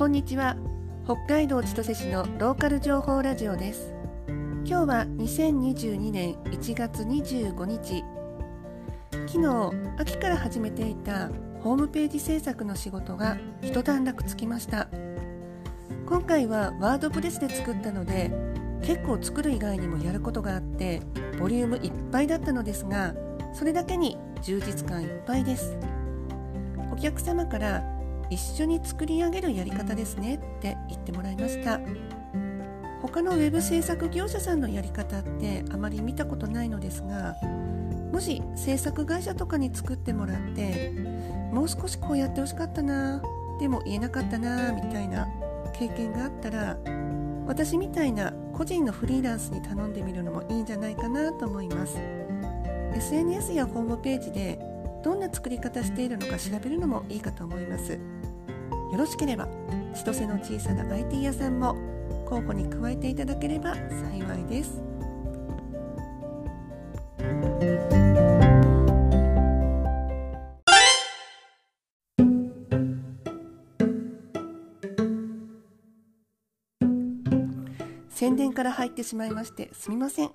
こんにちは。北海道千歳市のローカル情報ラジオです。今日は2022年1月25日。昨日秋から始めていたホームページ制作の仕事が一段落つきました。今回はワードプレスで作ったので結構作る以外にもやることがあってボリュームいっぱいだったのですがそれだけに充実感いっぱいです。お客様から一緒に作り上げるやり方ですねって言ってもらいました。他のウェブ制作業者さんのやり方ってあまり見たことないのですがもし制作会社とかに作ってもらってもう少しこうやってほしかったなでも言えなかったなみたいな経験があったら私みたいな個人のフリーランスに頼んでみるのもいいんじゃないかなと思います。SNS やホームページでどんな作り方しているのか調べるのもいいかと思います。よろしければ千歳の小さな IT 屋さんも候補に加えていただければ幸いです。宣伝から入ってしまいましてすみません。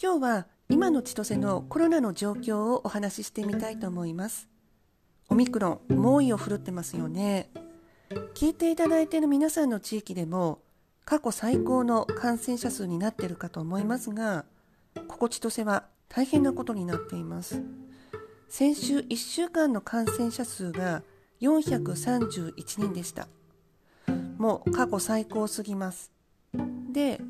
今日は今の千歳のコロナの状況をお話ししてみたいと思います。オミクロン猛威を振るってますよね。聞いていただいている皆さんの地域でも過去最高の感染者数になっているかと思いますがここ千歳は大変なことになっています。先週1週間の感染者数が431人でした。もう過去最高すぎます。で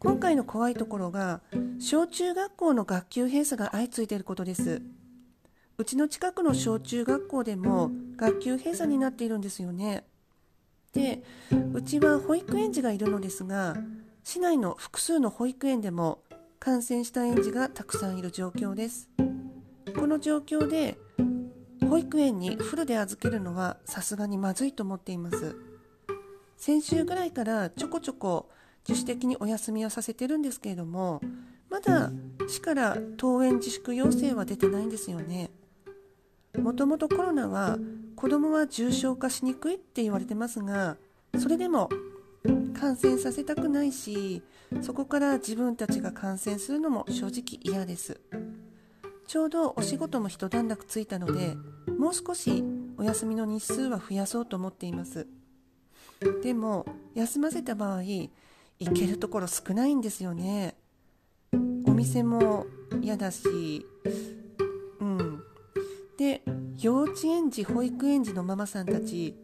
今回の怖いところが小中学校の学級閉鎖が相次いでいることです。うちの近くの小中学校でも学級閉鎖になっているんですよね。でうちは保育園児がいるのですが市内の複数の保育園でも感染した園児がたくさんいる状況です。この状況で保育園にフルで預けるのはさすがにまずいと思っています。先週ぐらいからちょこちょこ自主的にお休みをさせてるんですけれどもまだ市から登園自粛要請は出てないんですよね。もともとコロナは子どもは重症化しにくいって言われてますがそれでも感染させたくないしそこから自分たちが感染するのも正直嫌です。ちょうどお仕事も一段落ついたのでもう少しお休みの日数は増やそうと思っています。でも休ませた場合行けるところ少ないんですよね。お店も嫌だし。うん。で幼稚園児保育園児のママさんたち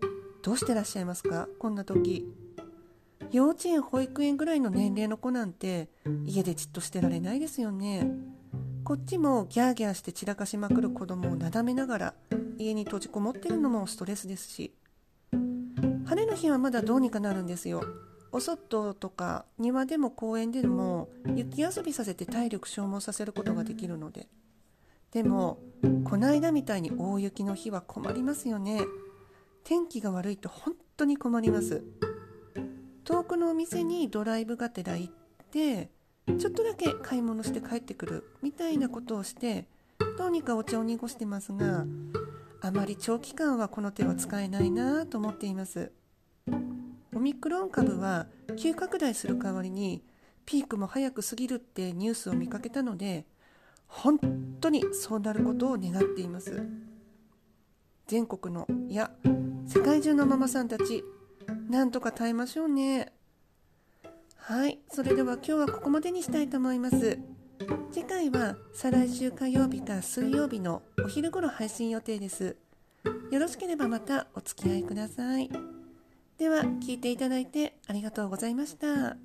どうしてらっしゃいますか？こんな時。幼稚園保育園ぐらいの年齢の子なんて家でじっとしてられないですよね。こっちもギャーギャーして散らかしまくる子供をなだめながら家に閉じこもってるのもストレスですし。晴れの日はまだどうにかなるんですよ。お外とか庭でも公園でも雪遊びさせて体力消耗させることができるので。でもこの間みたいに大雪の日は困りますよね。天気が悪いと本当に困ります。遠くのお店にドライブがてら行ってちょっとだけ買い物して帰ってくるみたいなことをしてどうにかお茶を濁してますがあまり長期間はこの手は使えないなと思っています。オミクロン株は急拡大する代わりにピークも早く過ぎるってニュースを見かけたので本当にそうなることを願っています。全国のいや世界中のママさんたちなんとか耐えましょうね。はいそれでは今日はここまでにしたいと思います。次回は再来週火曜日か水曜日のお昼頃配信予定です。よろしければまたお付き合いください。では聞いていただいてありがとうございました。